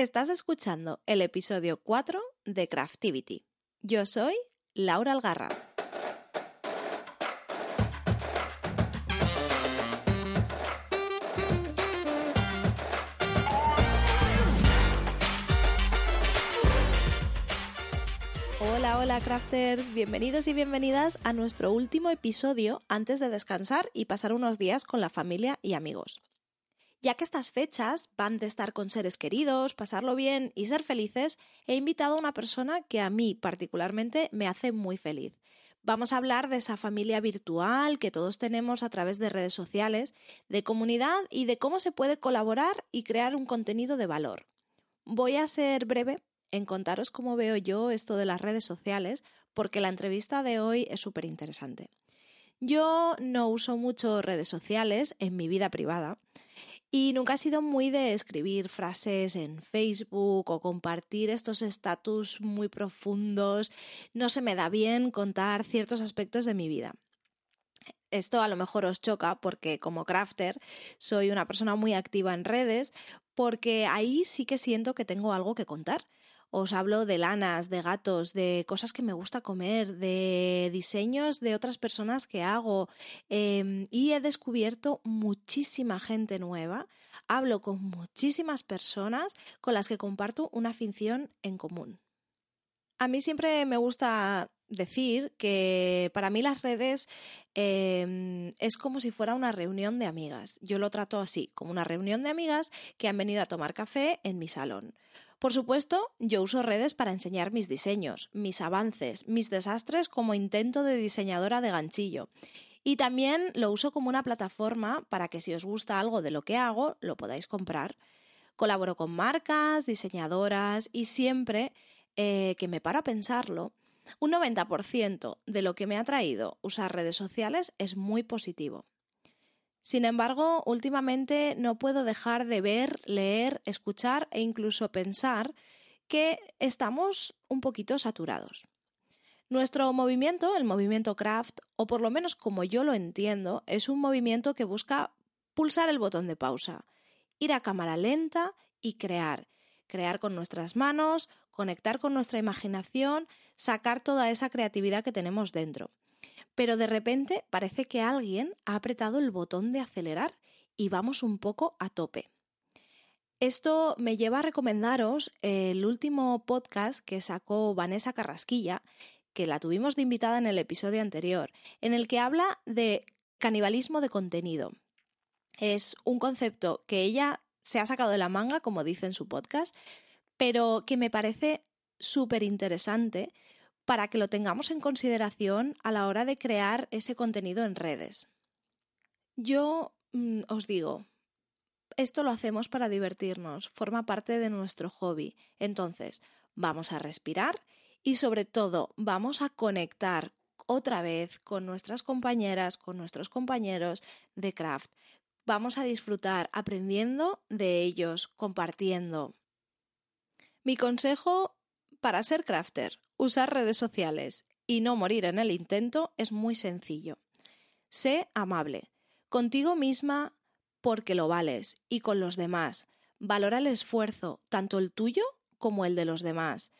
Estás escuchando el episodio 4 de Craftivity. Yo soy Laura Algarra. Hola, hola crafters, bienvenidos y bienvenidas a nuestro último episodio antes de descansar y pasar unos días con la familia y amigos ya que estas fechas van de estar con seres queridos, pasarlo bien y ser felices, he invitado a una persona que a mí particularmente me hace muy feliz. Vamos a hablar de esa familia virtual que todos tenemos a través de redes sociales, de comunidad y de cómo se puede colaborar y crear un contenido de valor. Voy a ser breve en contaros cómo veo yo esto de las redes sociales, porque la entrevista de hoy es súper interesante. Yo no uso mucho redes sociales en mi vida privada. Y nunca he sido muy de escribir frases en Facebook o compartir estos estatus muy profundos. No se me da bien contar ciertos aspectos de mi vida. Esto a lo mejor os choca porque como crafter soy una persona muy activa en redes porque ahí sí que siento que tengo algo que contar os hablo de lanas, de gatos, de cosas que me gusta comer, de diseños de otras personas que hago em, y he descubierto muchísima gente nueva. Hablo con muchísimas personas con las que comparto una afición en común. A mí siempre me gusta decir que para mí las redes em, es como si fuera una reunión de amigas. Yo lo trato así, como una reunión de amigas que han venido a tomar café en mi salón. Por supuesto, yo uso redes para enseñar mis diseños, mis avances, mis desastres como intento de diseñadora de ganchillo. Y también lo uso como una plataforma para que si os gusta algo de lo que hago, lo podáis comprar. Colaboro con marcas, diseñadoras y siempre eh, que me paro a pensarlo, un 90% de lo que me ha traído usar redes sociales es muy positivo. Sin embargo, últimamente no puedo dejar de ver, leer, escuchar e incluso pensar que estamos un poquito saturados. Nuestro movimiento, el movimiento craft, o por lo menos como yo lo entiendo, es un movimiento que busca pulsar el botón de pausa, ir a cámara lenta y crear. Crear con nuestras manos, conectar con nuestra imaginación, sacar toda esa creatividad que tenemos dentro pero de repente parece que alguien ha apretado el botón de acelerar y vamos un poco a tope. Esto me lleva a recomendaros el último podcast que sacó Vanessa Carrasquilla, que la tuvimos de invitada en el episodio anterior, en el que habla de canibalismo de contenido. Es un concepto que ella se ha sacado de la manga, como dice en su podcast, pero que me parece súper interesante para que lo tengamos en consideración a la hora de crear ese contenido en redes. Yo mm, os digo, esto lo hacemos para divertirnos, forma parte de nuestro hobby. Entonces, vamos a respirar y sobre todo vamos a conectar otra vez con nuestras compañeras, con nuestros compañeros de craft. Vamos a disfrutar aprendiendo de ellos, compartiendo. Mi consejo para ser crafter, usar redes sociales y no morir en el intento es muy sencillo. Sé amable, contigo misma porque lo vales y con los demás. Valora el esfuerzo, tanto el tuyo como el de los demás.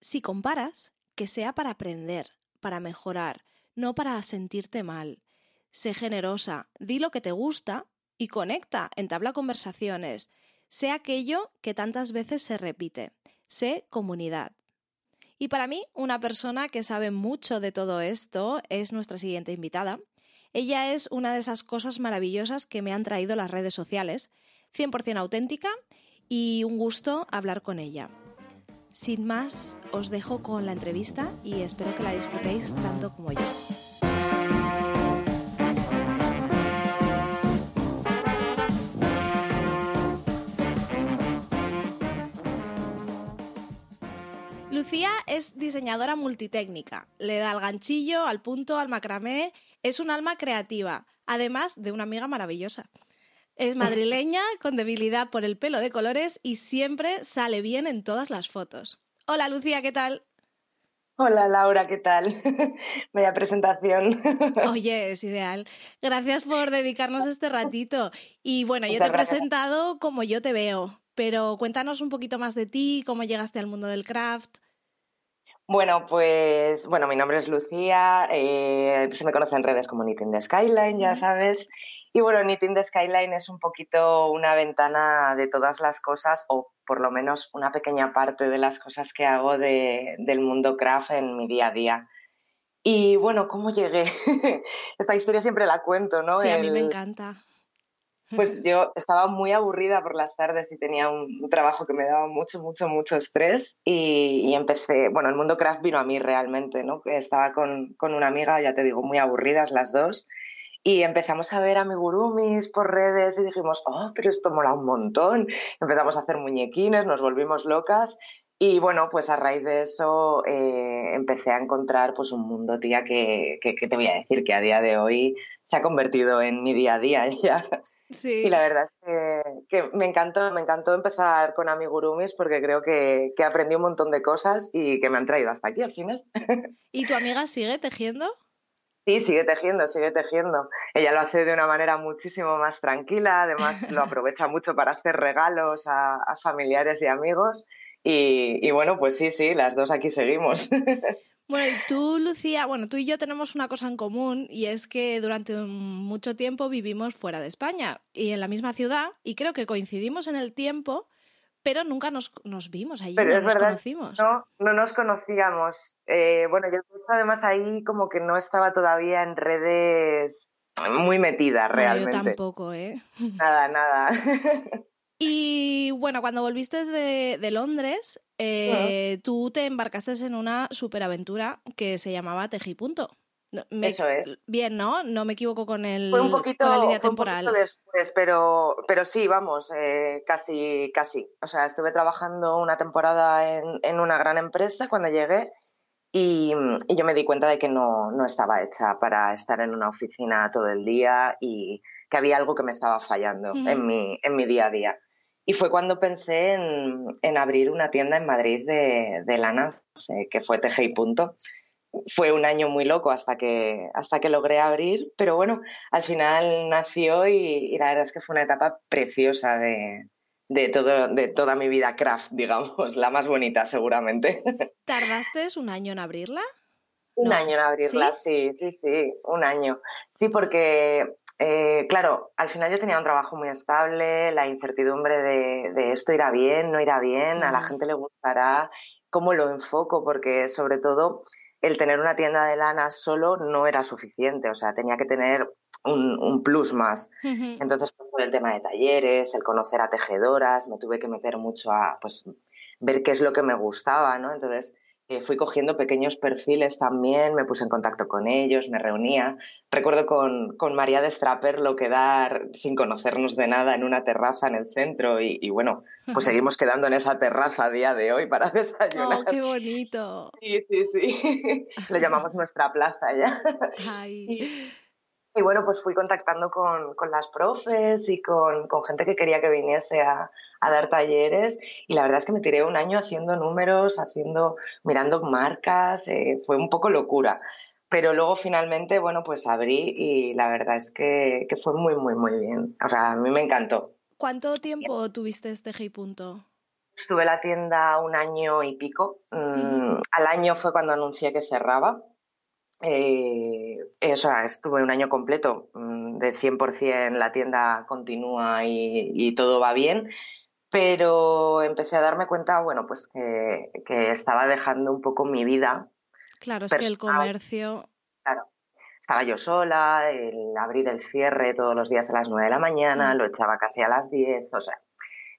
Si comparas, que sea para aprender, para mejorar, no para sentirte mal. Sé generosa, di lo que te gusta y conecta, entabla conversaciones. Sé aquello que tantas veces se repite. Sé comunidad. Y para mí, una persona que sabe mucho de todo esto es nuestra siguiente invitada. Ella es una de esas cosas maravillosas que me han traído las redes sociales, 100% auténtica y un gusto hablar con ella. Sin más, os dejo con la entrevista y espero que la disfrutéis tanto como yo. Lucía es diseñadora multitécnica, le da al ganchillo, al punto, al macramé, es un alma creativa, además de una amiga maravillosa. Es madrileña, con debilidad por el pelo de colores y siempre sale bien en todas las fotos. Hola Lucía, ¿qué tal? Hola Laura, ¿qué tal? Vaya presentación. Oye, es ideal. Gracias por dedicarnos este ratito. Y bueno, yo te he presentado como yo te veo, pero cuéntanos un poquito más de ti, cómo llegaste al mundo del craft. Bueno, pues bueno, mi nombre es Lucía, eh, se me conoce en redes como Knitting the Skyline, ya sabes. Y bueno, Knitting the Skyline es un poquito una ventana de todas las cosas, o por lo menos una pequeña parte de las cosas que hago del mundo craft en mi día a día. Y bueno, ¿cómo llegué? Esta historia siempre la cuento, ¿no? Sí, a mí me encanta. Pues yo estaba muy aburrida por las tardes y tenía un trabajo que me daba mucho, mucho, mucho estrés y, empecé, bueno, el mundo craft vino a mí realmente, ¿no? Estaba con, con, una amiga, ya te digo, muy aburridas las dos y empezamos a ver amigurumis por redes y dijimos, oh, pero esto mola un montón. Empezamos a hacer muñequines, nos volvimos locas y bueno, pues a raíz de eso eh, empecé a encontrar pues un mundo, tía, que, que, que, te voy a decir que a día de hoy se ha convertido en mi día a día ya. Y la verdad es que, me encantó, me encantó empezar con amigurumis porque creo que, que aprendí un montón de cosas y que me han traído hasta aquí al final. ¿Y tu amiga sigue tejiendo? Sí, sigue tejiendo, sigue tejiendo. Ella lo hace de una manera muchísimo más tranquila, además lo aprovecha mucho para hacer regalos a, familiares y amigos. Y, y, bueno, pues sí, sí, las dos aquí seguimos. Bueno, y tú, Lucía, bueno, tú y yo tenemos una cosa en común y es que durante mucho tiempo vivimos fuera de España y en la misma ciudad y creo que coincidimos en el tiempo, pero nunca nos, nos vimos allí, no nos conocimos. No, no nos conocíamos. Eh, bueno, yo además ahí como que no estaba todavía en redes muy metida realmente. yo tampoco, ¿eh? Nada, nada. Y bueno, cuando volviste de, Londres, eh, tú te embarcaste en una superaventura que se llamaba Tejipunto. Eso es. Bien, ¿no? No me equivoco con, el, fue un poquito, la línea temporal. Un poquito después, pero, pero sí, vamos, eh, casi, casi. O sea, estuve trabajando una temporada en, en una gran empresa cuando llegué y, y, yo me di cuenta de que no, no estaba hecha para estar en una oficina todo el día y que había algo que me estaba fallando en, mi, en mi día a día. Y fue cuando pensé en, abrir una tienda en Madrid de, de lanas, eh, que fue Teje y Punto. Fue un año muy loco hasta que, hasta que logré abrir, pero bueno, al final nació y, la verdad es que fue una etapa preciosa de, de, todo, de toda mi vida craft, digamos, la más bonita seguramente. ¿Tardaste un año en abrirla? Un año en abrirla, ¿Sí? sí, sí, un año. Sí, porque eh, claro, al final yo tenía un trabajo muy estable, la incertidumbre de, esto irá bien, no irá bien, a la gente le gustará, cómo lo enfoco, porque sobre todo el tener una tienda de lana solo no era suficiente, o sea, tenía que tener un, plus más. Entonces, pues, por el tema de talleres, el conocer a tejedoras, me tuve que meter mucho a, pues, ver qué es lo que me gustaba, ¿no? Entonces, fui cogiendo pequeños perfiles también, me puse en contacto con ellos, me reunía. Recuerdo con, con María de lo quedar sin conocernos de nada en una terraza en el centro y, bueno, pues seguimos quedando en esa terraza a día de hoy para desayunar. ¡Oh, qué bonito! Sí, sí, sí. Lo llamamos nuestra plaza ya. Ay. Y, bueno, pues fui contactando con, con las profes y con, con gente que quería que viniese a, a dar talleres y la verdad es que me tiré un año haciendo números, haciendo, mirando marcas, eh, fue un poco locura. Pero luego finalmente, bueno, pues abrí y la verdad es que, fue muy, muy, muy bien. O sea, a mí me encantó. ¿Cuánto tiempo tuviste este Hey Punto? Estuve la tienda un año y pico. Mm, al año fue cuando anuncié que cerraba. Eh, o sea, estuve un año completo mm, de 100% la tienda continúa y, y, todo va bien pero empecé a darme cuenta, bueno, pues que, estaba dejando un poco mi vida. Claro, es que el comercio. Claro. Estaba yo sola, el abrir el cierre todos los días a las nueve de la mañana, mm. lo echaba casi a las diez, o sea,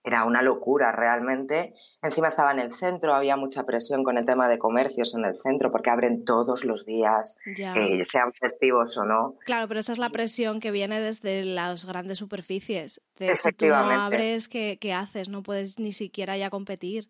era una locura realmente. Encima estaba en el centro, había mucha presión con el tema de comercios en el centro porque abren todos los días, eh, sean festivos o no. Claro, pero esa es la presión que viene desde las grandes superficies. De si tú no abres, ¿qué, haces? No puedes ni siquiera ya competir.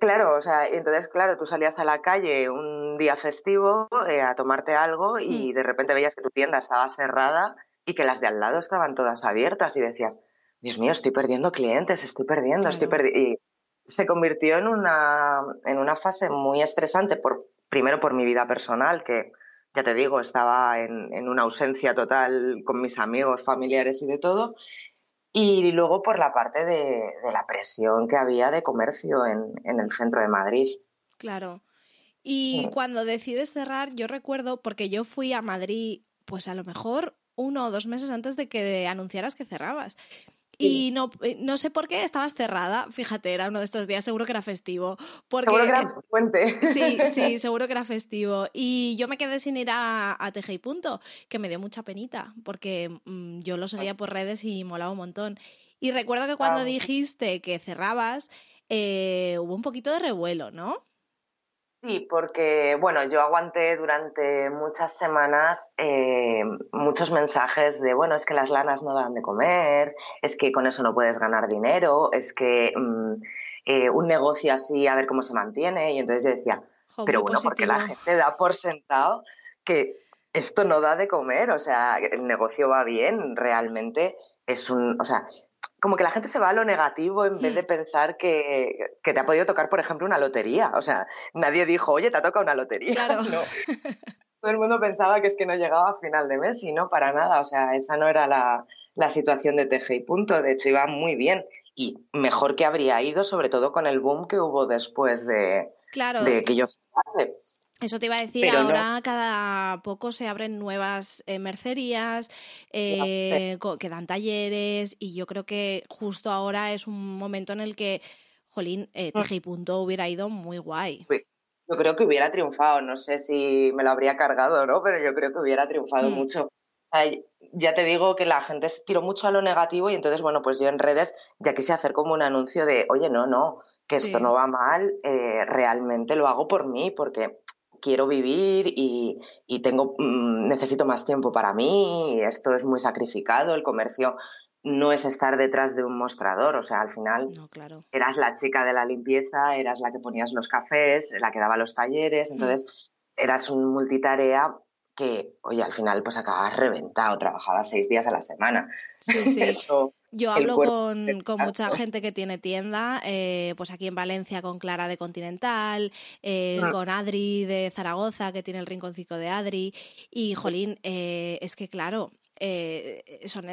Claro, o sea, entonces, claro, tú salías a la calle un día festivo eh, a tomarte algo y mm. de repente veías que tu tienda estaba cerrada y que las de al lado estaban todas abiertas y decías, Dios mío, estoy perdiendo clientes, estoy perdiendo, estoy perdiendo. Y se convirtió en una, en una fase muy estresante, por, primero por mi vida personal, que ya te digo, estaba en, en una ausencia total con mis amigos, familiares y de todo. y luego por la parte de, la presión que había de comercio en, el centro de Madrid. Claro. Y cuando decides cerrar, yo recuerdo, porque yo fui a Madrid, pues a lo mejor uno o dos meses antes de que anunciaras que cerrabas. Y no, eh, no sé por qué estabas cerrada. Fíjate, era uno de estos días, seguro que era festivo. Porque, seguro que era puente. Sí, sí, seguro que era festivo. Y yo me quedé sin ir a, a y Punto, que me dio mucha penita, porque mm, yo lo seguía por redes y molaba un montón. Y recuerdo que cuando dijiste que cerrabas, eh, hubo un poquito de revuelo, ¿no? Sí, porque bueno, yo aguanté durante muchas semanas eh, muchos mensajes de bueno, es que las lanas no dan de comer, es que con eso no puedes ganar dinero, es que mm, eh, un negocio así a ver cómo se mantiene. Y entonces yo decía, pero bueno, porque la gente da por sentado que esto no da de comer, o sea, el negocio va bien, realmente es un, o sea, como que la gente se va a lo negativo en vez de mm. pensar que, te ha podido tocar, por ejemplo, una lotería. O sea, nadie dijo, oye, te ha tocado una lotería. Claro. Todo el mundo pensaba que es que no llegaba a final de mes y no, para nada. O sea, esa no era la, situación de TG y punto. De hecho, iba muy bien y mejor que habría ido, sobre todo con el boom que hubo después de, de que yo hace. Eso te iba a decir, ahora cada poco se abren nuevas eh, mercerías, eh, que dan talleres y yo creo que justo ahora es un momento en el que, jolín, eh, mm. Punto hubiera ido muy guay. Yo creo que hubiera triunfado, no sé si me lo habría cargado o no, pero yo creo que hubiera triunfado mm. mucho. ya te digo que la gente tiró mucho a lo negativo y entonces, bueno, pues yo en redes ya quise hacer como un anuncio de, oye, no, no, que esto no va mal, eh, realmente lo hago por mí, porque quiero vivir y, tengo, mm, necesito más tiempo para mí, esto es muy sacrificado, el comercio no es estar detrás de un mostrador, o sea, al final eras la chica de la limpieza, eras la que ponías los cafés, la que daba los talleres, mm. entonces eras un multitarea que, oye, al final pues acabas reventado, trabajabas seis días a la semana. Sí, sí. Yo hablo con, mucha gente que tiene tienda, eh, pues aquí en Valencia con Clara de Continental, eh, ah. con Adri de Zaragoza, que tiene el rinconcito de Adri, y Jolín, eh, es que claro, son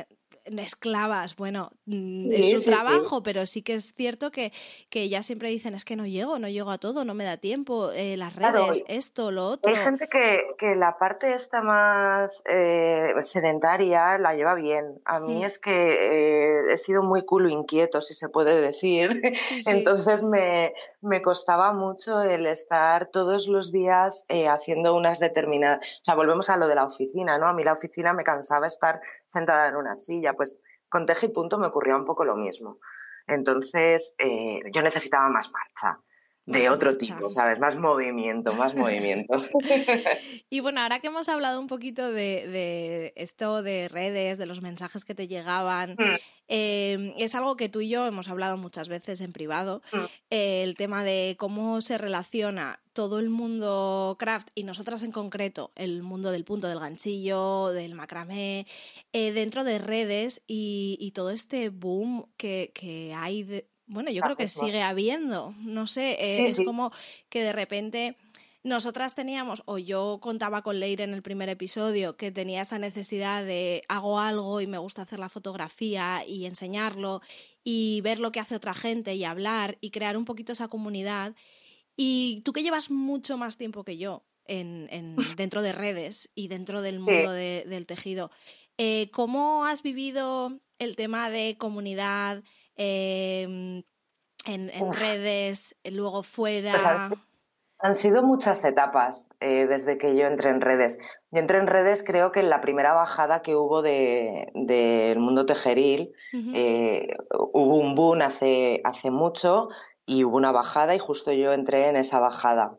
esclavas, bueno, mm, es su trabajo, pero sí que es cierto que, que ellas siempre dicen, es que no llego, no llego a todo, no me da tiempo, eh, las redes, esto, lo otro. Hay gente que, que la parte esta más eh, sedentaria la lleva bien. A mí mm. es que eh, he sido muy culo inquieto, si se puede decir. Entonces me, me costaba mucho el estar todos los días haciendo unas determinadas... O sea, volvemos a lo de la oficina, ¿no? A mí la oficina me cansaba estar sentada en una silla pues con Teje y Punto me ocurrió un poco lo mismo. Entonces, eh, yo necesitaba más marcha de otro tipo, ¿sabes? Más movimiento, más movimiento. y bueno, ahora que hemos hablado un poquito de, esto de redes, de los mensajes que te llegaban, mm. em, es algo que tú y yo hemos hablado muchas veces en privado, mm. el tema de cómo se relaciona todo el mundo craft y nosotras en concreto, el mundo del punto del ganchillo, del macramé, eh, dentro de redes y, todo este boom que, que hay de, bueno, yo creo que sigue habiendo, no sé, eh, es como que de repente nosotras teníamos, o yo contaba con Leire en el primer episodio, que tenía esa necesidad de hago algo y me gusta hacer la fotografía y enseñarlo y ver lo que hace otra gente y hablar y crear un poquito esa comunidad. Y tú que llevas mucho más tiempo que yo en, en dentro de redes y dentro del mundo del tejido, eh, ¿cómo has vivido el tema de comunidad? Em, en, redes, luego fuera. Pues han, sido muchas etapas eh, desde que yo entré en redes. Yo entré en redes creo que en la primera bajada que hubo del de, mundo tejeril, eh, hubo un boom hace, hace mucho y hubo una bajada y justo yo entré en esa bajada.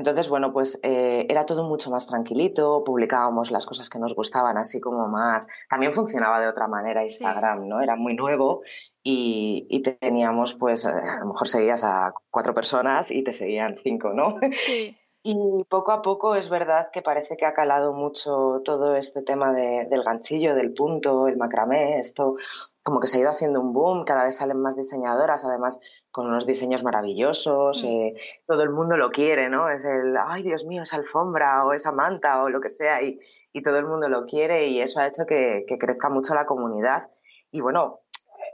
Entonces, bueno, pues eh, era todo mucho más tranquilito, publicábamos las cosas que nos gustaban así como más. También funcionaba de otra manera Instagram, ¿no? Era muy nuevo y, teníamos, pues, eh, a lo mejor seguías a cuatro personas y te seguían cinco, ¿no? Sí. Y poco a poco es verdad que parece que ha calado mucho todo este tema del ganchillo, del punto, el macramé, esto como que se ha ido haciendo un boom, cada vez salen más diseñadoras, además con unos diseños maravillosos, mm. eh, todo el mundo lo quiere, ¿no? Es el, ay Dios mío, esa alfombra o esa manta o lo que sea, y, y todo el mundo lo quiere y eso ha hecho que, que crezca mucho la comunidad. Y bueno,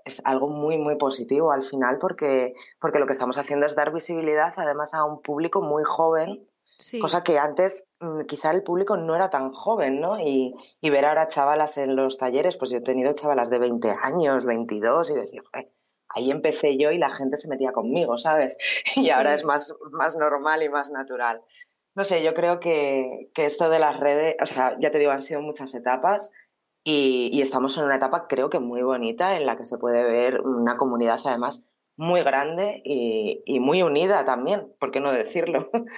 es algo muy, muy positivo al final porque, porque lo que estamos haciendo es dar visibilidad además a un público muy joven, cosa que antes mm, quizá el público no era tan joven, ¿no? Y, y, ver ahora chavalas en los talleres, pues yo he tenido chavalas de 20 años, 22 y decir, ahí empecé yo y la gente se metía conmigo, ¿sabes? Y ahora es más, más normal y más natural. No sé, yo creo que, que esto de las redes, o sea, ya te digo, han sido muchas etapas y, estamos en una etapa creo que muy bonita en la que se puede ver una comunidad además muy grande y, muy unida también, ¿por qué no decirlo?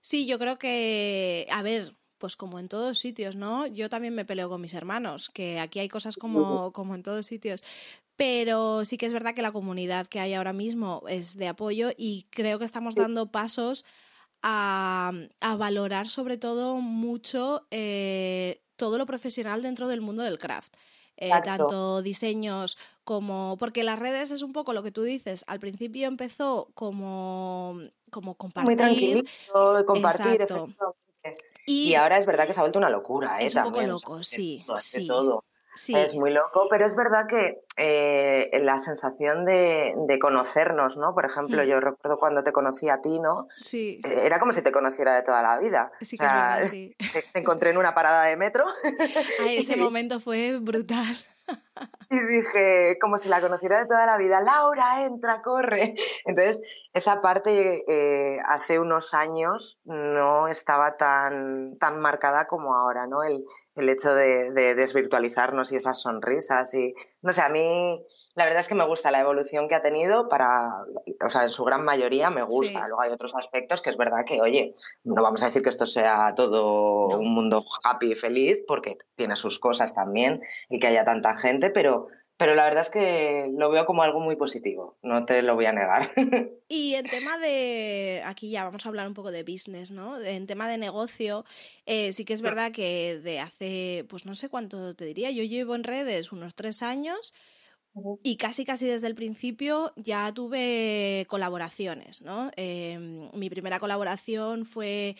Sí, yo creo que, a ver, pues como en todos sitios, ¿no? Yo también me peleo con mis hermanos, que aquí hay cosas como, como en todos sitios, pero sí que es verdad que la comunidad que hay ahora mismo es de apoyo y creo que estamos dando pasos a, a valorar sobre todo mucho eh, todo lo profesional dentro del mundo del craft. Eh, tanto diseños como porque las redes es un poco lo que tú dices al principio empezó como como compartir muy tranquilito compartir y, y, ahora es verdad que se ha vuelto una locura ¿eh? es un poco loco sí sí todo. Es muy loco, pero es verdad que eh, la sensación de, conocernos, ¿no? Por ejemplo, hmm. yo recuerdo cuando te conocí a ti, ¿no? Sí. Eh, era como si te conociera de toda la vida. Sí, que sí. Te, encontré en una parada de metro. ese momento fue brutal. Y dije, como si la conociera de toda la vida, Laura, entra, corre. Entonces, esa parte eh, hace unos años no estaba tan, tan marcada como ahora, ¿no? El, el hecho de, desvirtualizarnos y esas sonrisas. Y, no sé, a mí la verdad es que me gusta la evolución que ha tenido para, o sea, en su gran mayoría me gusta. Luego hay otros aspectos que es verdad que, oye, no vamos a decir que esto sea todo un mundo happy y feliz, porque tiene sus cosas también y que haya tanta gente, pero, pero la verdad es que lo veo como algo muy positivo, no te lo voy a negar. Y en tema de, aquí ya vamos a hablar un poco de business, ¿no? En tema de negocio, eh, sí que es verdad que de hace, pues no sé cuánto te diría, yo llevo en redes unos tres años y casi casi desde el principio ya tuve colaboraciones, ¿no? Em, mi primera colaboración fue,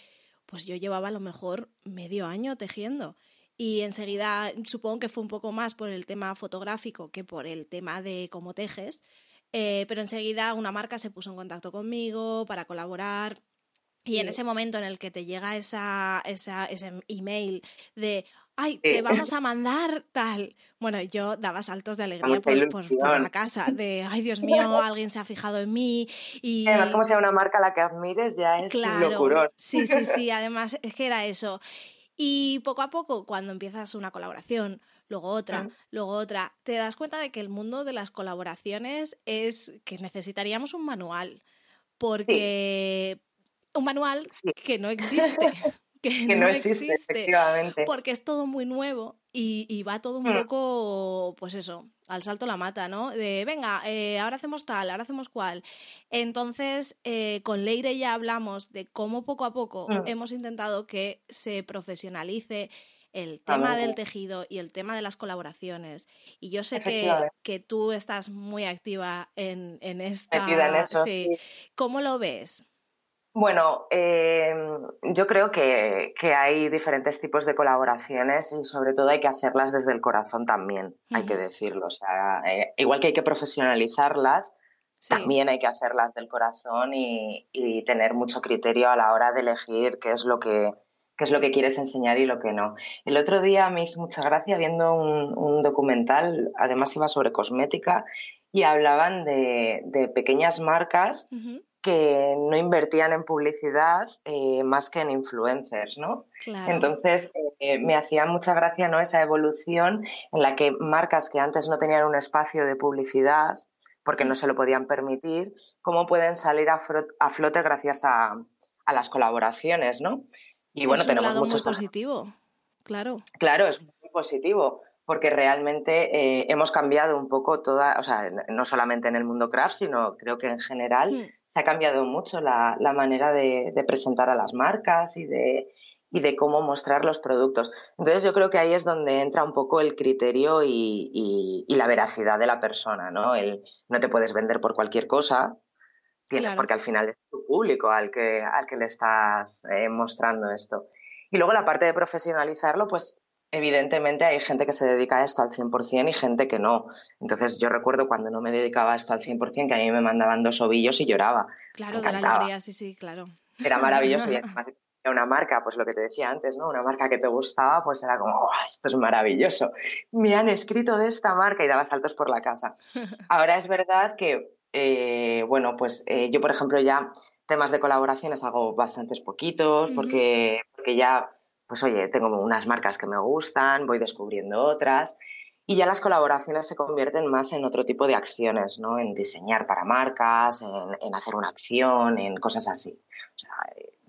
pues yo llevaba a lo mejor medio año tejiendo y enseguida supongo que fue un poco más por el tema fotográfico que por el tema de cómo tejes, eh, pero enseguida una marca se puso en contacto conmigo para colaborar. Y en ese momento en el que te llega esa, esa, ese email de, ay, te vamos a mandar tal. Bueno, yo daba saltos de alegría por, por, la casa, de, ay, Dios mío, alguien se ha fijado en mí. Y... Además, como sea una marca a la que admires, ya es claro, locurón. Sí, sí, sí, además es que era eso. Y poco a poco, cuando empiezas una colaboración, luego otra, luego otra, te das cuenta de que el mundo de las colaboraciones es que necesitaríamos un manual. Porque un manual que no existe. Que, no, existe, porque es todo muy nuevo y, va todo un mm. poco, pues eso, al salto la mata, ¿no? De, venga, eh, ahora hacemos tal, ahora hacemos cual. Entonces, eh, con Leire ya hablamos de cómo poco a poco mm. hemos intentado que se profesionalice el tema del tejido y el tema de las colaboraciones. Y yo sé que, que tú estás muy activa en, en esta... en eso, ¿Cómo lo ves? Bueno, em, yo creo que, hay diferentes tipos de colaboraciones y sobre todo hay que hacerlas desde el corazón también, hay que decirlo. O sea, eh, igual que hay que profesionalizarlas, también hay que hacerlas del corazón y, tener mucho criterio a la hora de elegir qué es lo que qué es lo que quieres enseñar y lo que no. El otro día me hizo mucha gracia viendo un, documental, además iba sobre cosmética, y hablaban de, pequeñas marcas que no invertían en publicidad eh, más que en influencers, ¿no? Entonces eh, me hacía mucha gracia ¿no? esa evolución en la que marcas que antes no tenían un espacio de publicidad porque no se lo podían permitir, cómo pueden salir a, flote gracias a, las colaboraciones, ¿no? Y bueno, tenemos mucho positivo, claro. Claro, es muy positivo porque realmente eh, hemos cambiado un poco toda, o sea, no solamente en el mundo craft, sino creo que en general hmm. Se ha cambiado mucho la, manera de, presentar a las marcas y de, y de cómo mostrar los productos. Entonces yo creo que ahí es donde entra un poco el criterio y, la veracidad de la persona, ¿no? El, no te puedes vender por cualquier cosa, porque al final es tu público al que, al que le estás eh, mostrando esto. Y luego la parte de profesionalizarlo, pues evidentemente hay gente que se dedica a esto al 100% y gente que no. Entonces yo recuerdo cuando no me dedicaba a esto al 100% que a mí me mandaban dos ovillos y lloraba. Claro, de la alegría, sí, sí, claro. Era maravilloso y además una marca, pues lo que te decía antes, ¿no? Una marca que te gustaba, pues era como, esto es maravilloso. Me han escrito de esta marca y daba saltos por la casa. Ahora es verdad que, eh, bueno, pues eh, yo, por ejemplo, ya temas de colaboraciones hago bastantes poquitos porque, porque ya pues oye, tengo unas marcas que me gustan, voy descubriendo otras y ya las colaboraciones se convierten más en otro tipo de acciones, ¿no? En diseñar para marcas, en, hacer una acción, en cosas así. O sea,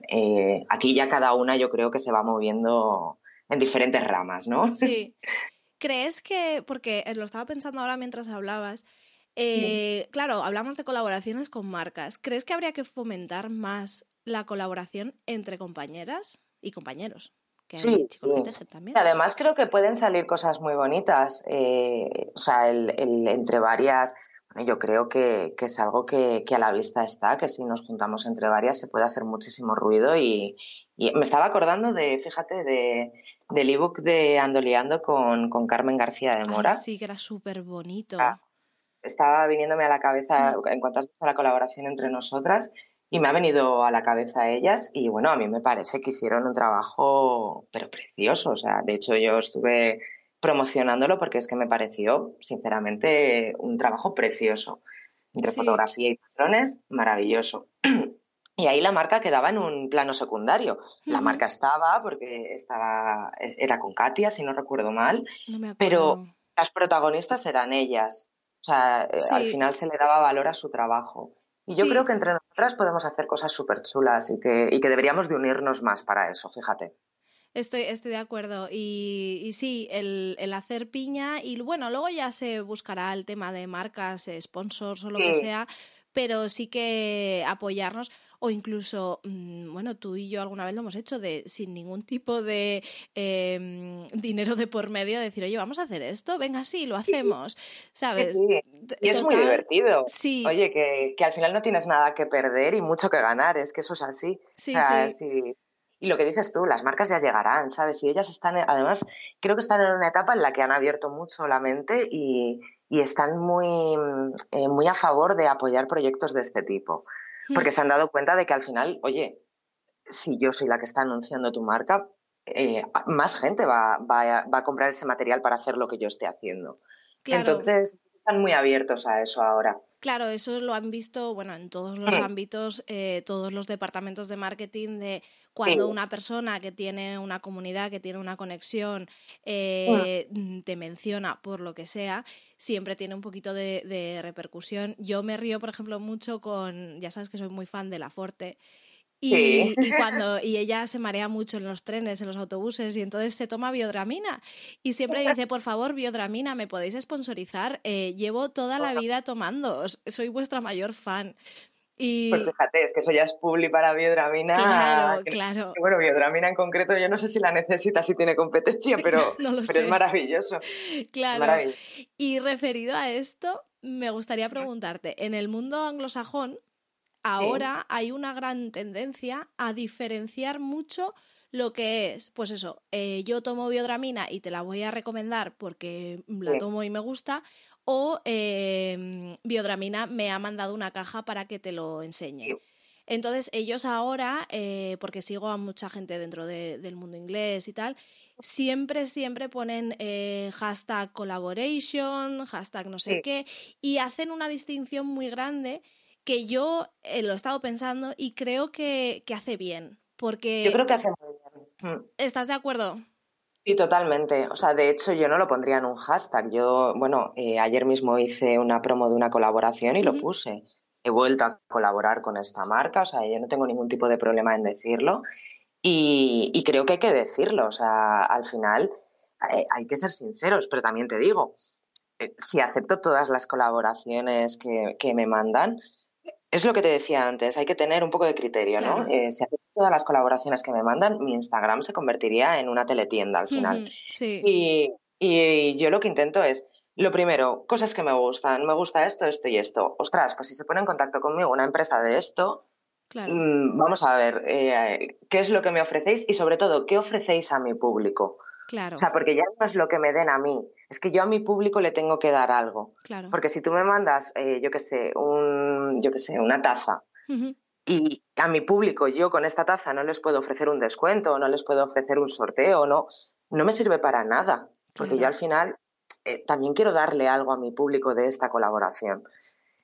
eh, aquí ya cada una yo creo que se va moviendo en diferentes ramas, ¿no? Sí. ¿Crees que, porque lo estaba pensando ahora mientras hablabas, eh, claro, hablamos de colaboraciones con marcas, ¿crees que habría que fomentar más la colaboración entre compañeras y compañeros? Sí, Además creo que pueden salir cosas muy bonitas, eh, o sea, el, entre varias, bueno, yo creo que, es algo que, a la vista está, que si nos juntamos entre varias se puede hacer muchísimo ruido y, me estaba acordando de, fíjate, de, del ebook de Andoleando con, con Carmen García de Mora. sí, que era súper bonito. Ah, estaba viniéndome a la cabeza mm. en cuanto a la colaboración entre nosotras y me ha venido a la cabeza a ellas y bueno, a mí me parece que hicieron un trabajo pero precioso, o sea, de hecho yo estuve promocionándolo porque es que me pareció sinceramente un trabajo precioso. Entre fotografía y patrones, maravilloso. Y ahí la marca quedaba en un plano secundario. La marca estaba porque estaba era con Katia, si no recuerdo mal, pero las protagonistas eran ellas. O sea, eh, al final se le daba valor a su trabajo. Y yo creo que entre nosotras podemos hacer cosas súper chulas y que, y que deberíamos de unirnos más para eso, fíjate. Estoy, estoy de acuerdo. Y, y sí, el, el, hacer piña y bueno, luego ya se buscará el tema de marcas, sponsors o lo que sea, pero sí que apoyarnos o incluso, mm, bueno, tú y yo alguna vez lo hemos hecho de sin ningún tipo de em, dinero de por medio, decir, oye, vamos a hacer esto, venga, sí, lo hacemos, ¿sabes? Y es muy divertido. Sí. Oye, que, que, al final no tienes nada que perder y mucho que ganar, es que eso es así. Sí, sí. Y lo que dices tú, las marcas ya llegarán, ¿sabes? Y ellas están, además, creo que están en una etapa en la que han abierto mucho la mente y, y están muy, eh, muy a favor de apoyar proyectos de este tipo. Porque se han dado cuenta de que al final, oye, si yo soy la que está anunciando tu marca, eh, más gente va, va, va, a comprar ese material para hacer lo que yo esté haciendo. Entonces, están muy abiertos a eso ahora. Claro, eso lo han visto, bueno, en todos los mm. ámbitos, eh, todos los departamentos de marketing, de cuando una persona que tiene una comunidad, que tiene una conexión, eh, mm, te menciona por lo que sea, siempre tiene un poquito de, de, repercusión. Yo me río, por ejemplo, mucho con, ya sabes que soy muy fan de La Forte, y, cuando, y ella se marea mucho en los trenes, en los autobuses, y entonces se toma biodramina. Y siempre dice, por favor, biodramina, ¿me podéis sponsorizar? Eh, llevo toda la vida tomando, soy vuestra mayor fan. Y... Pues fíjate, es que eso ya es publi para biodramina. Claro, claro. bueno, biodramina en concreto, yo no sé si la necesita, si tiene competencia, pero, es maravilloso. Claro. Y referido a esto, me gustaría preguntarte, en el mundo anglosajón, ahora hay una gran tendencia a diferenciar mucho lo que es, pues eso, eh, yo tomo biodramina y te la voy a recomendar porque la tomo y me gusta, o em, biodramina me ha mandado una caja para que te lo enseñe. Entonces ellos ahora, eh, porque sigo a mucha gente dentro del mundo inglés y tal, siempre, siempre ponen eh, hashtag collaboration, hashtag no sé qué, y hacen una distinción muy grande que yo eh, lo he estado pensando y creo que, hace bien. Porque... Yo creo que hace muy bien. Mm. ¿Estás de acuerdo? Sí, totalmente. O sea, de hecho yo no lo pondría en un hashtag. Yo, bueno, eh, ayer mismo hice una promo de una colaboración y lo puse. He vuelto a colaborar con esta marca, o sea, yo no tengo ningún tipo de problema en decirlo. Y, creo que hay que decirlo, o sea, al final eh, hay que ser sinceros, pero también te digo, si acepto todas las colaboraciones que, que me mandan, es lo que te decía antes, hay que tener un poco de criterio, ¿no? Eh, si todas las colaboraciones que me mandan, mi Instagram se convertiría en una teletienda al final. sí. y, y, yo lo que intento es, lo primero, cosas que me gustan, me gusta esto, esto y esto. Ostras, pues si se pone en contacto conmigo una empresa de esto, mm, vamos a ver eh, qué es lo que me ofrecéis y sobre todo, qué ofrecéis a mi público. Claro. O sea, porque ya no es lo que me den a mí, es que yo a mi público le tengo que dar algo. Claro. Porque si tú me mandas, eh, yo qué sé, un, yo qué sé, una taza y a mi público yo con esta taza no les puedo ofrecer un descuento, no les puedo ofrecer un sorteo, no, no me sirve para nada. Porque yo al final eh, también quiero darle algo a mi público de esta colaboración.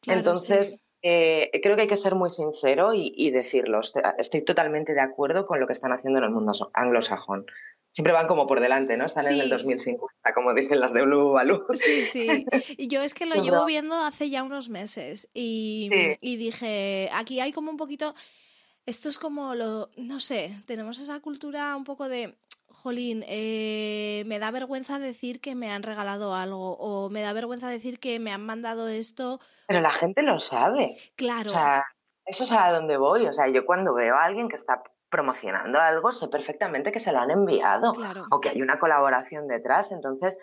Entonces, eh, creo que hay que ser muy sincero y, decirlo. Estoy totalmente de acuerdo con lo que están haciendo en el mundo anglosajón siempre van como por delante, ¿no? Están en el 2050, como dicen las de Blue Baloo. Sí, sí. Y yo es que lo llevo viendo hace ya unos meses y, y, dije, aquí hay como un poquito, esto es como lo, no sé, tenemos esa cultura un poco de, jolín, eh, me da vergüenza decir que me han regalado algo o me da vergüenza decir que me han mandado esto. Pero la gente lo sabe. Claro. O sea, eso es a donde voy. O sea, yo cuando veo a alguien que está promocionando algo, sé perfectamente que se lo han enviado o que hay una colaboración detrás. Entonces,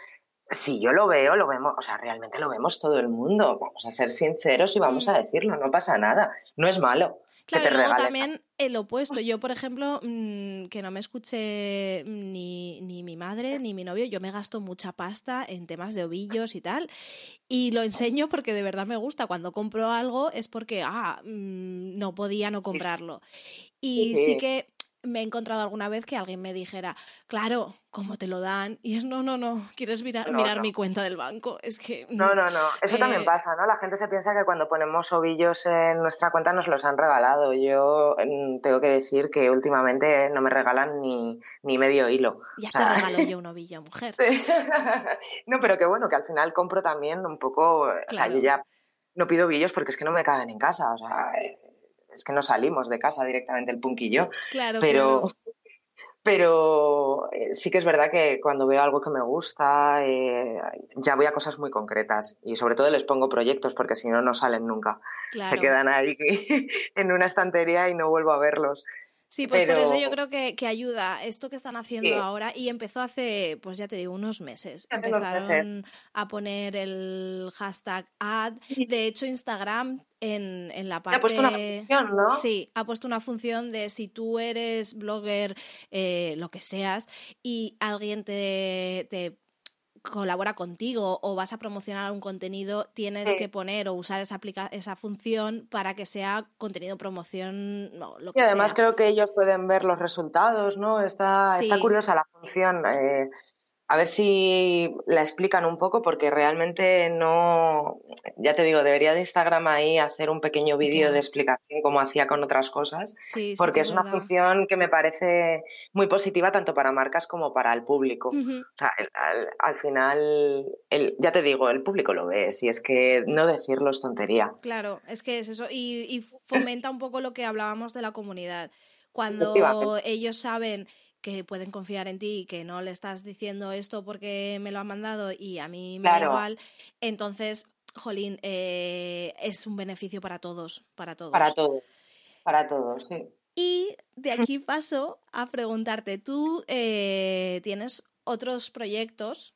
si yo lo veo, lo vemos, o sea, realmente lo vemos todo el mundo. Vamos a ser sinceros y vamos a mm. decirlo, no pasa nada, no es malo. Claro, y luego también el opuesto. Yo, por ejemplo, mm, que no me escuche ni, ni, mi madre ni mi novio, yo me gasto mucha pasta en temas de ovillos y tal. Y lo enseño porque de verdad me gusta. Cuando compro algo es porque, ah, mm, no podía no comprarlo. Y sí que me he encontrado alguna vez que alguien me dijera, claro, ¿cómo te lo dan? Y es, no, no, no, ¿quieres mirar, mirar mi cuenta del banco? Es que... No, no, no, eso también eh pasa, ¿no? La gente se piensa que cuando ponemos ovillos en nuestra cuenta nos los han regalado. Yo mm, tengo que decir que últimamente no me regalan ni, ni medio hilo. Ya te regalo yo un ovillo, mujer. no, pero que bueno, que al final compro también un poco... yo ya no pido ovillos porque es que no me caben en casa, o sea eh, es que no salimos de casa directamente el punk y yo. Claro, pero, pero eh, sí que es verdad que cuando veo algo que me gusta, eh, ya voy a cosas muy concretas y sobre todo les pongo proyectos porque si no, no salen nunca. Se quedan ahí en una estantería y no vuelvo a verlos. Sí, pues por eso yo creo que, que, ayuda esto que están haciendo ahora y empezó hace, pues ya te digo, unos meses. Empezaron a poner el hashtag ad. De hecho, Instagram en, en la parte... Ha puesto una función, ¿no? Sí, ha puesto una función de si tú eres blogger, eh, lo que seas, y alguien te, te colabora contigo o vas a promocionar un contenido, tienes que poner o usar esa, esa función para que sea contenido promoción. lo y además creo que ellos pueden ver los resultados, ¿no? Está, está curiosa la función. Eh, a ver si la explican un poco porque realmente no, ya te digo, debería de Instagram ahí hacer un pequeño vídeo de explicación como hacía con otras cosas, porque es una función que me parece muy positiva tanto para marcas como para el público. al, final, el, ya te digo, el público lo ve, si es que no decirlo es tontería. Claro, es que es eso, y, y fomenta un poco lo que hablábamos de la comunidad. Cuando ellos saben que pueden confiar en ti y que no le estás diciendo esto porque me lo han mandado y a mí me da igual, entonces, jolín, eh, es un beneficio para todos, para todos. Para todos, para todos, sí. Y de aquí paso a preguntarte, tú eh, tienes otros proyectos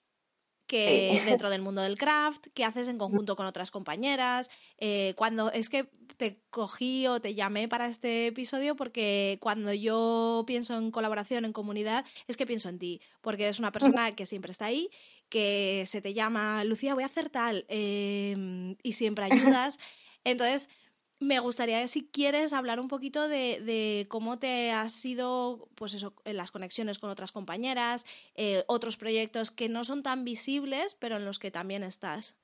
que dentro del mundo del craft, que haces en conjunto con otras compañeras. Eh, cuando es que te cogí o te llamé para este episodio porque cuando yo pienso en colaboración, en comunidad, es que pienso en ti, porque eres una persona que siempre está ahí, que se te llama, Lucía, voy a hacer tal, em, y siempre ayudas. Entonces, me gustaría, si quieres, hablar un poquito de, cómo te has sido, pues eso, las conexiones con otras compañeras, eh, otros proyectos que no son tan visibles, pero en los que también estás.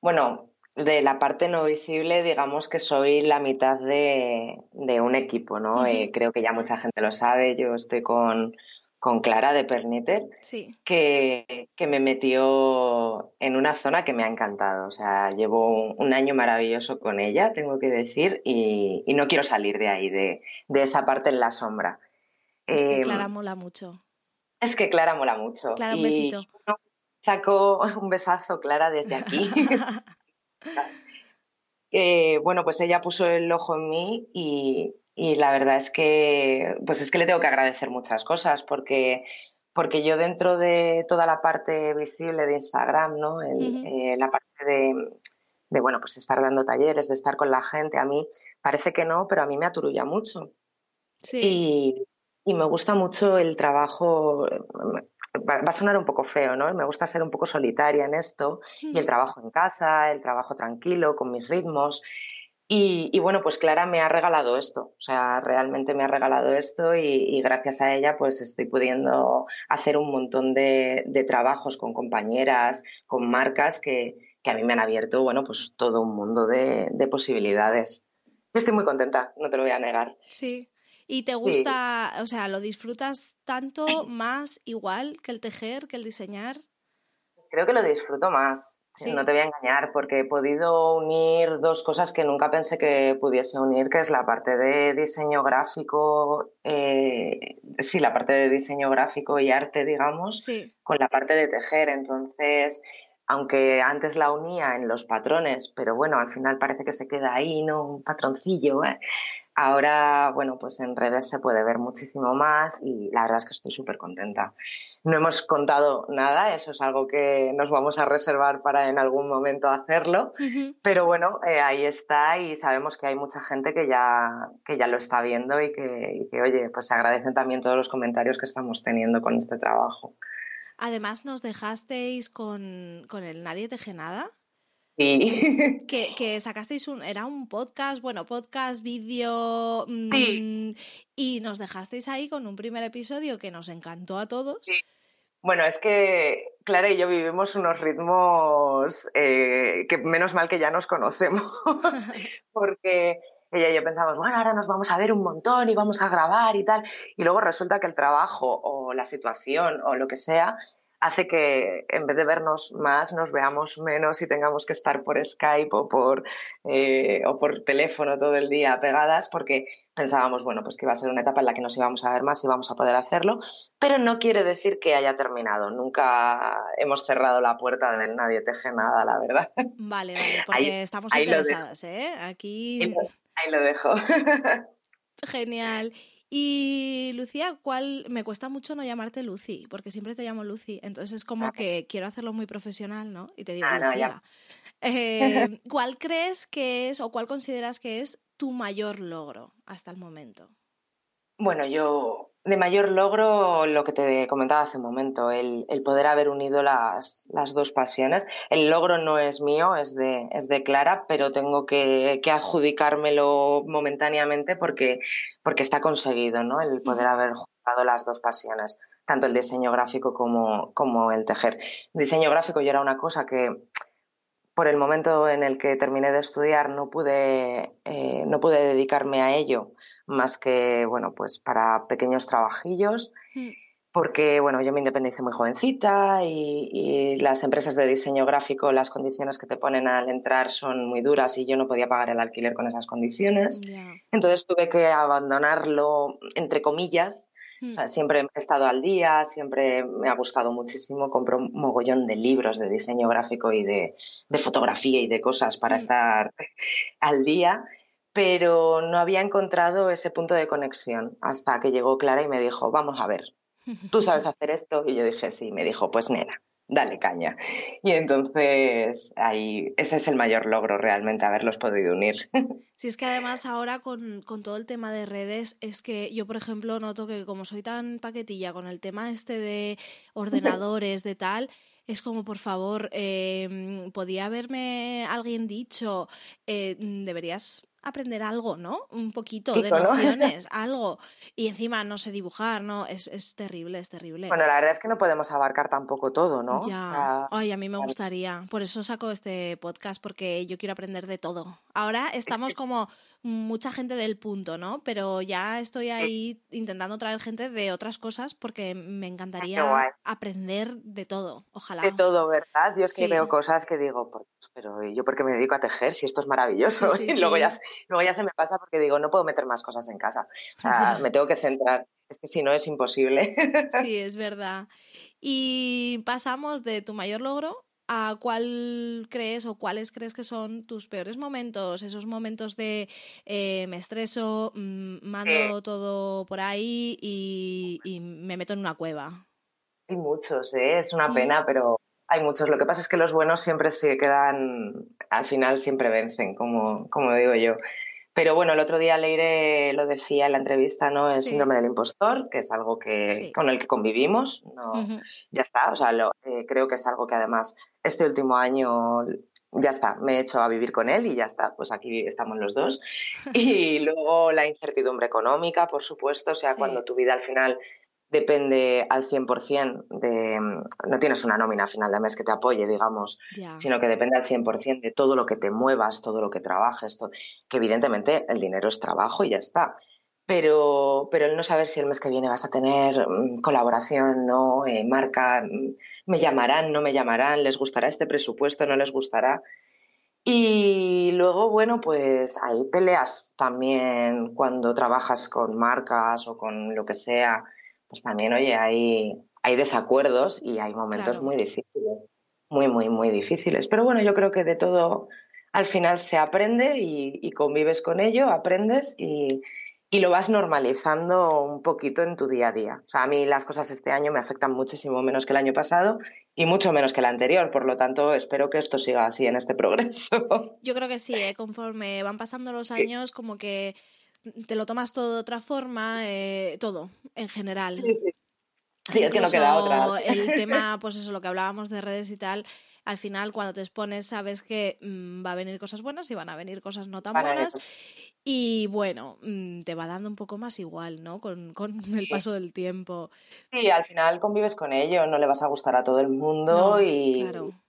Bueno, de la parte no visible, digamos que soy la mitad de, un equipo, ¿no? Eh, creo que ya mucha gente lo sabe. Yo estoy con, con Clara de Pernitter, que, que, me metió en una zona que me ha encantado. O sea, llevo un, año maravilloso con ella, tengo que decir, y, no quiero salir de ahí, de, esa parte en la sombra. Es que em, Clara mola mucho. Es que Clara mola mucho. Clara, un besito. Saco un besazo, Clara, desde aquí. Eh, bueno, pues ella puso el ojo en mí y, y la verdad es que, pues es que le tengo que agradecer muchas cosas porque, porque yo dentro de toda la parte visible de Instagram, ¿no? Eh, la parte de, bueno, pues estar dando talleres, de estar con la gente, a mí parece que no, pero a mí me aturulla mucho. Sí. Y, y me gusta mucho el trabajo, va, a sonar un poco feo, ¿no? Me gusta ser un poco solitaria en esto y el trabajo en casa, el trabajo tranquilo, con mis ritmos. Y, bueno, pues Clara me ha regalado esto, o sea, realmente me ha regalado esto y, gracias a ella pues estoy pudiendo hacer un montón de, trabajos con compañeras, con marcas que, a mí me han abierto, bueno, pues todo un mundo de, de posibilidades. Estoy muy contenta, no te lo voy a negar. Sí. ¿Y te gusta, o sea, lo disfrutas tanto, más, igual que el tejer, que el diseñar? Creo que lo disfruto más, no te voy a engañar, porque he podido unir dos cosas que nunca pensé que pudiese unir, que es la parte de diseño gráfico, eh, sí, la parte de diseño gráfico y arte, digamos, con la parte de tejer. Entonces, aunque antes la unía en los patrones, pero bueno, al final parece que se queda ahí, ¿no? Un patroncillo. ¿eh? Ahora, bueno, pues en redes se puede ver muchísimo más y la verdad es que estoy súper contenta. No hemos contado nada, eso es algo que nos vamos a reservar para en algún momento hacerlo, pero bueno, eh, ahí está y sabemos que hay mucha gente que ya, que ya lo está viendo y que, y que, oye, pues se agradecen también todos los comentarios que estamos teniendo con este trabajo. Además, nos dejasteis con, con el Nadie Teje Nada. Sí. Que, que, sacasteis un, era un podcast, bueno, podcast, vídeo, mm, y nos dejasteis ahí con un primer episodio que nos encantó a todos. Sí. Bueno, es que Clara y yo vivimos unos ritmos eh, que menos mal que ya nos conocemos, porque ella y yo pensamos, bueno, ahora nos vamos a ver un montón y vamos a grabar y tal. Y luego resulta que el trabajo o la situación o lo que sea hace que en vez de vernos más, nos veamos menos y tengamos que estar por Skype o por, eh, o por teléfono todo el día pegadas porque pensábamos, bueno, pues que iba a ser una etapa en la que nos íbamos a ver más y vamos a poder hacerlo, pero no quiere decir que haya terminado. Nunca hemos cerrado la puerta del nadie teje nada, la verdad. Vale, vale, porque estamos interesadas, ¿eh? Aquí Ahí lo dejo. Genial. Y Lucía, ¿cuál me cuesta mucho no llamarte Lucy? Porque siempre te llamo Lucy, entonces es como que quiero hacerlo muy profesional, ¿no? Y te digo ah, Lucía. Eh, ¿Cuál crees que es o cuál consideras que es tu mayor logro hasta el momento? Bueno, yo de mayor logro, lo que te comentaba hace un momento, el, poder haber unido las, dos pasiones. El logro no es mío, es de, es de Clara, pero tengo que, adjudicármelo momentáneamente porque, porque está conseguido, ¿no? El poder haber juntado las dos pasiones, tanto el diseño gráfico como, como el tejer. diseño gráfico yo era una cosa que por el momento en el que terminé de estudiar no pude, eh, no pude dedicarme a ello más que, bueno, pues para pequeños trabajillos, mm. porque, bueno, yo me independicé muy jovencita y, las empresas de diseño gráfico, las condiciones que te ponen al entrar son muy duras y yo no podía pagar el alquiler con esas condiciones. Entonces tuve que abandonarlo, entre comillas, Mm. siempre he estado al día, siempre me ha gustado muchísimo. Compro un mogollón de libros de diseño gráfico y de, fotografía y de cosas para mm. estar al día, pero no había encontrado ese punto de conexión hasta que llegó Clara y me dijo, vamos a ver, ¿tú sabes hacer esto? Y yo dije, sí, me dijo, pues nena, dale caña. Y entonces ahí ese es el mayor logro realmente, haberlos podido unir. Sí, es que además ahora con, todo el tema de redes, es que yo, por ejemplo, noto que como soy tan paquetilla con el tema este de ordenadores, de tal, es como, por favor, eh, podía haberme alguien dicho, eh, deberías aprender algo, ¿no? Un poquito de nociones, algo. Y encima no sé dibujar, ¿no? Es, es, terrible, es terrible. Bueno, la verdad es que no podemos abarcar tampoco todo, ¿no? Ya. Ay, a mí me gustaría. Por eso saco este podcast, porque yo quiero aprender de todo. Ahora estamos como mucha gente del punto, ¿no? Pero ya estoy ahí intentando traer gente de otras cosas porque me encantaría aprender de todo, ojalá. De todo, ¿verdad? Yo es que veo cosas que digo, pero yo porque me dedico a tejer si esto es maravilloso? y luego ya, luego ya se me pasa porque digo, no puedo meter más cosas en casa. O sea, me tengo que centrar. Es que si no es imposible. sí, es verdad. Y pasamos de tu mayor logro a cuál crees o cuáles crees que son tus peores momentos, esos momentos de eh, me estreso, mm, mando todo por ahí y, me meto en una cueva. Hay muchos, ¿eh? es una pena, pero hay muchos. Lo que pasa es que los buenos siempre se quedan, al final siempre vencen, como, como digo yo. Pero bueno, el otro día Leire lo decía en la entrevista, ¿no? El síndrome del impostor, que es algo que, con el que convivimos, ¿no? Ya está, o sea, eh, creo que es algo que además este último año ya está, me he hecho a vivir con él y ya está, pues aquí estamos los dos. Y luego la incertidumbre económica, por supuesto, o sea, cuando tu vida al final depende al 100% de, no tienes una nómina a final de mes que te apoye, digamos, sino que depende al 100% de todo lo que te muevas, todo lo que trabajes, que evidentemente el dinero es trabajo y ya está. Pero, pero el no saber si el mes que viene vas a tener mm, colaboración, no, eh, marca, mm, me llamarán, no me llamarán, les gustará este presupuesto, no les gustará. Y luego, bueno, pues hay peleas también cuando trabajas con marcas o con lo que sea pues también, oye, hay, hay desacuerdos y hay momentos muy difíciles, muy, muy, muy difíciles. Pero bueno, yo creo que de todo al final se aprende y, convives con ello, aprendes y, y, lo vas normalizando un poquito en tu día a día. O sea, a mí las cosas este año me afectan muchísimo menos que el año pasado y mucho menos que el anterior, por lo tanto espero que esto siga así en este progreso. Yo creo que sí, ¿eh? conforme van pasando los años, como que te lo tomas todo de otra forma, eh, todo, en general. Sí, sí. sí es que no queda otra. El tema, pues eso, lo que hablábamos de redes y tal, al final cuando te expones sabes que mm, va a venir cosas buenas y van a venir cosas no tan buenas. Y bueno, mm, te va dando un poco más igual, ¿no? Con, el paso del tiempo. Sí, al final convives con ello, no le vas a gustar a todo el mundo y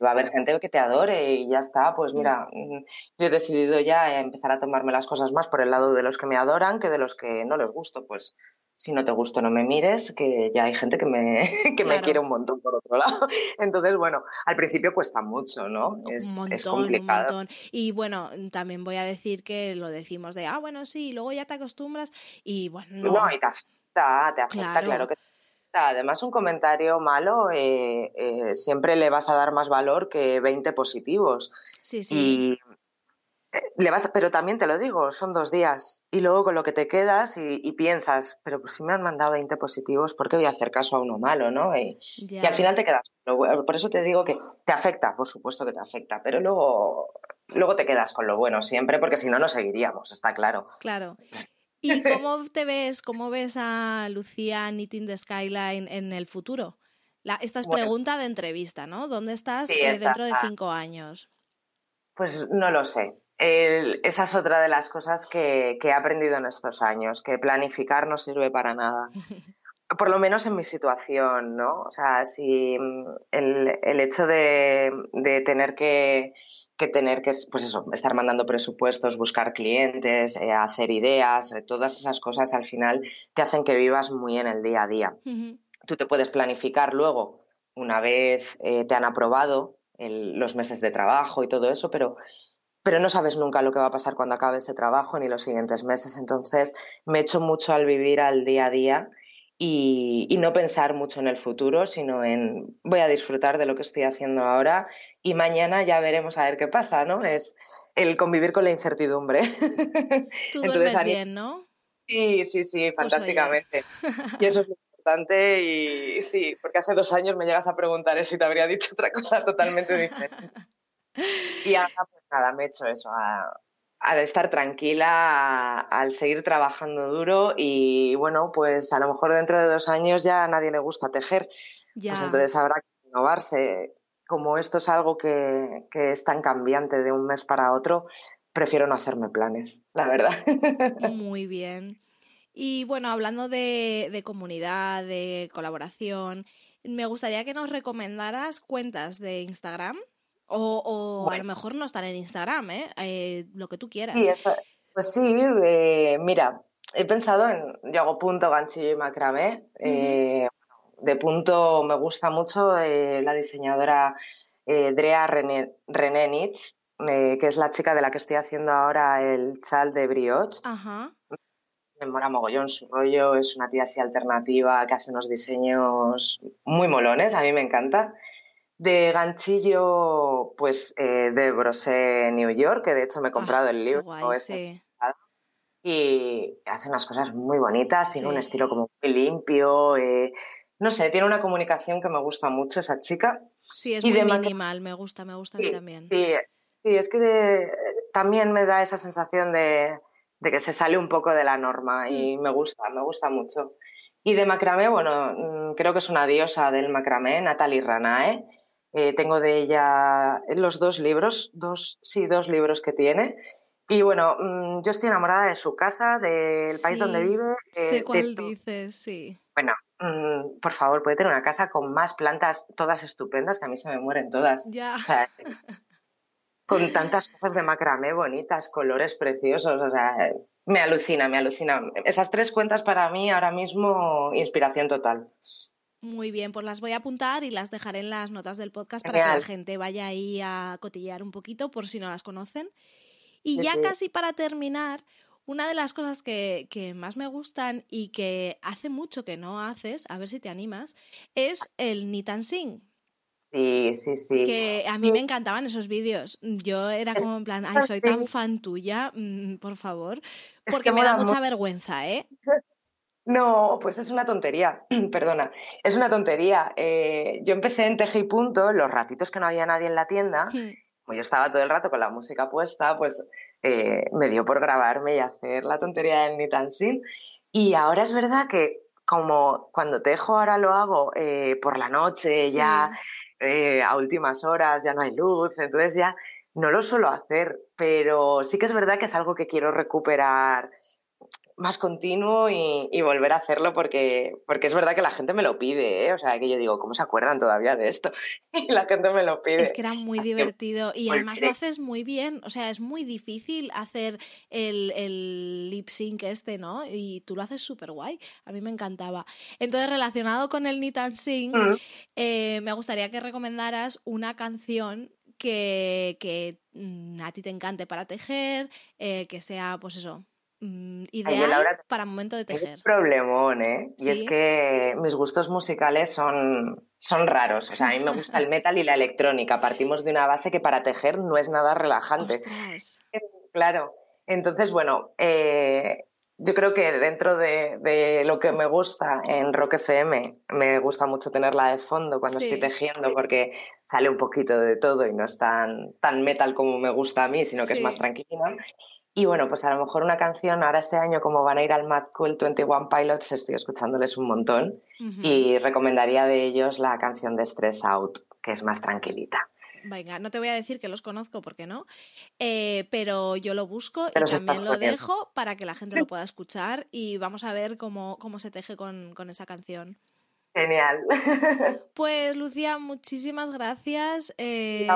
va a haber gente que te adore y ya está. Pues mm. mira, yo he decidido ya empezar a tomarme las cosas más por el lado de los que me adoran que de los que no les gusto. Pues si no te gusta no me mires, que ya hay gente que me, que me quiere un montón por otro lado. Entonces, bueno, al principio cuesta mucho, ¿no? Es, un montón, complicado. Un montón. Y bueno, también voy a decir que lo decimos de, ah, bueno, sí, luego ya te acostumbras y bueno, no. No, y te afecta, te afecta, claro, que te afecta. Además, un comentario malo eh, eh, siempre le vas a dar más valor que 20 positivos. Sí, sí. Y le vas, pero también te lo digo, son dos días. Y luego con lo que te quedas y, piensas, pero pues si me han mandado 20 positivos, ¿por qué voy a hacer caso a uno malo, no? Y, al final te quedas. Por eso te digo que te afecta, por supuesto que te afecta, pero luego, luego te quedas con lo bueno siempre, porque si no, no seguiríamos, está claro. Claro. ¿Y cómo te ves, cómo ves a Lucía Knitting the Skyline en el futuro? La, esta es pregunta de entrevista, ¿no? ¿Dónde estás eh, dentro de cinco años? Pues no lo sé esa es otra de las cosas que, he aprendido en estos años, que planificar no sirve para nada. Por lo menos en mi situación, ¿no? O sea, si mm, el, hecho de, tener que, tener que, pues eso, estar mandando presupuestos, buscar clientes, eh, hacer ideas, eh, todas esas cosas al final te hacen que vivas muy en el día a día. Tú te puedes planificar luego, una vez eh, te han aprobado los meses de trabajo y todo eso, pero pero no sabes nunca lo que va a pasar cuando acabe ese trabajo ni los siguientes meses. Entonces me echo mucho al vivir al día a día y, no pensar mucho en el futuro, sino en voy a disfrutar de lo que estoy haciendo ahora y mañana ya veremos a ver qué pasa, ¿no? Es el convivir con la incertidumbre. Tú duermes bien, ¿no? Sí, sí, sí, pues fantásticamente. y eso es importante y sí, porque hace dos años me llegas a preguntar eso y te habría dicho otra cosa totalmente diferente. Y ahora, pues nada, me he hecho eso, a, estar tranquila, al seguir trabajando duro y bueno, pues a lo mejor dentro de dos años ya a nadie le gusta tejer. Pues entonces habrá que innovarse. Como esto es algo que, es tan cambiante de un mes para otro, prefiero no hacerme planes, la verdad. Muy bien. Y bueno, hablando de, de comunidad, de colaboración, me gustaría que nos recomendaras cuentas de Instagram o, a lo mejor no están en Instagram, ¿eh? ¿eh? lo que tú quieras. pues sí, eh, mira, he pensado en, yo hago punto, ganchillo y macramé. Eh, de punto me gusta mucho la diseñadora Drea René, Nitz, que es la chica de la que estoy haciendo ahora el chal de brioche. Ajá. Me mola mogollón su rollo, es una tía así alternativa que hace unos diseños muy molones, a mí me encanta. De ganchillo, pues eh, de Brosé New York, que de hecho me he ah, comprado el libro. Este y hace unas cosas muy bonitas, tiene un estilo como muy limpio. Eh, no sé, tiene una comunicación que me gusta mucho esa chica. Sí, es muy minimal, me gusta, me gusta a mí también. Sí, sí es que también me da esa sensación de, de que se sale un poco de la norma y mm. me gusta, me gusta mucho. Y de macramé, bueno, mm, creo que es una diosa del macramé, Natalie Ranae. Eh, tengo de ella los dos libros, dos, sí, dos libros que tiene. Y bueno, mm, yo estoy enamorada de su casa, del país donde vive. Eh, sé cuál dices, sí. Bueno, por favor, puede tener una casa con más plantas, todas estupendas, que a mí se me mueren todas. Ya. con tantas cosas de macramé bonitas, colores preciosos, o sea, me alucina, me alucina. Esas tres cuentas para mí ahora mismo inspiración total. Muy bien, pues las voy a apuntar y las dejaré en las notas del podcast para que la gente vaya ahí a cotillear un poquito por si no las conocen. Y ya casi para terminar, una de las cosas que, que, más me gustan y que hace mucho que no haces, a ver si te animas, es el Knit and Sing. Sí, sí, sí. Que a mí me encantaban esos vídeos. Yo era como en plan, ay, soy tan fan tuya, mm, por favor. Porque me da mucha vergüenza, ¿eh? No, pues es una tontería, perdona, es una tontería. Eh, yo empecé en Teje y Punto, los ratitos que no había nadie en la tienda, como yo estaba todo el rato con la música puesta, pues eh, me dio por grabarme y hacer la tontería del Nitansin. Y ahora es verdad que como cuando tejo ahora lo hago eh, por la noche, ya a últimas horas, ya no hay luz, entonces ya no lo suelo hacer, pero sí que es verdad que es algo que quiero recuperar más continuo y, volver a hacerlo porque, porque es verdad que la gente me lo pide, ¿eh? o sea, que yo digo, ¿cómo se acuerdan todavía de esto? Y la gente me lo pide. Es que era muy divertido y además lo haces muy bien, o sea, es muy difícil hacer el, el lip sync este, ¿no? Y tú lo haces súper guay, a mí me encantaba. Entonces, relacionado con el Knit and Sing, mm. eh, me gustaría que recomendaras una canción que, que, mm, a ti te encante para tejer, eh, que sea, pues eso, Mm, ideal para momento de tejer. un problemón, ¿eh? Y es que mis gustos musicales son, son raros. O sea, a mí me gusta el metal y la electrónica. Partimos de una base que para tejer no es nada relajante. Claro. Entonces, bueno, eh, yo creo que dentro de, lo que me gusta en Rock FM, me gusta mucho tenerla de fondo cuando estoy tejiendo porque sale un poquito de todo y no es tan, tan metal como me gusta a mí, sino que es más tranquila. Y bueno, pues a lo mejor una canción, ahora este año como van a ir al Mad Cool 21 Pilots, estoy escuchándoles un montón y recomendaría de ellos la canción de Stress Out, que es más tranquilita. Venga, no te voy a decir que los conozco porque no, eh, pero yo lo busco y también lo dejo para que la gente lo pueda escuchar y vamos a ver cómo, cómo se teje con, con esa canción. Genial. Pues Lucía, muchísimas gracias. Eh,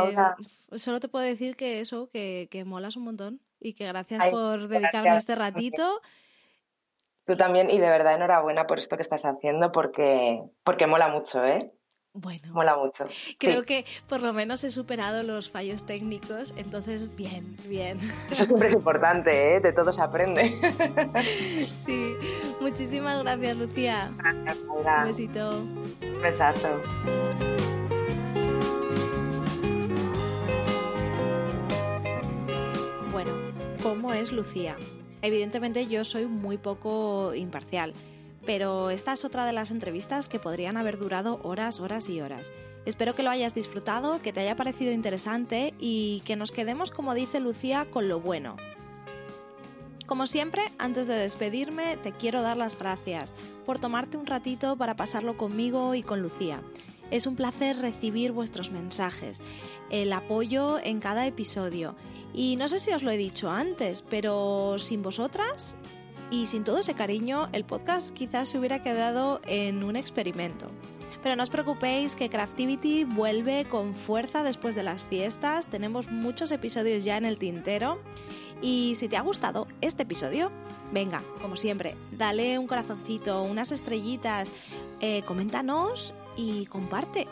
solo te puedo decir que eso, que, que molas un montón y que gracias por dedicarme este ratito. Tú también, y de verdad enhorabuena por esto que estás haciendo, porque, porque mola mucho, ¿eh? Bueno, mola mucho. Creo que por lo menos he superado los fallos técnicos, entonces bien, bien. Eso siempre es importante, ¿eh? De todo se aprende. Sí, muchísimas gracias, Lucía. Gracias, Un besito. Un besazo. Es Lucía. Evidentemente yo soy muy poco imparcial, pero esta es otra de las entrevistas que podrían haber durado horas, horas y horas. Espero que lo hayas disfrutado, que te haya parecido interesante y que nos quedemos, como dice Lucía, con lo bueno. Como siempre, antes de despedirme, te quiero dar las gracias por tomarte un ratito para pasarlo conmigo y con Lucía. Es un placer recibir vuestros mensajes, el apoyo en cada episodio y no sé si os lo he dicho antes, pero sin vosotras y sin todo ese cariño, el podcast quizás se hubiera quedado en un experimento. Pero no os preocupéis que Craftivity vuelve con fuerza después de las fiestas. Tenemos muchos episodios ya en el tintero. Y si te ha gustado este episodio, venga, como siempre, dale un corazoncito, unas estrellitas, eh, coméntanos y comparte.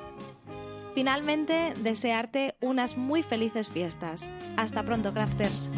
Finalmente, desearte unas muy felices fiestas. Hasta pronto, crafters.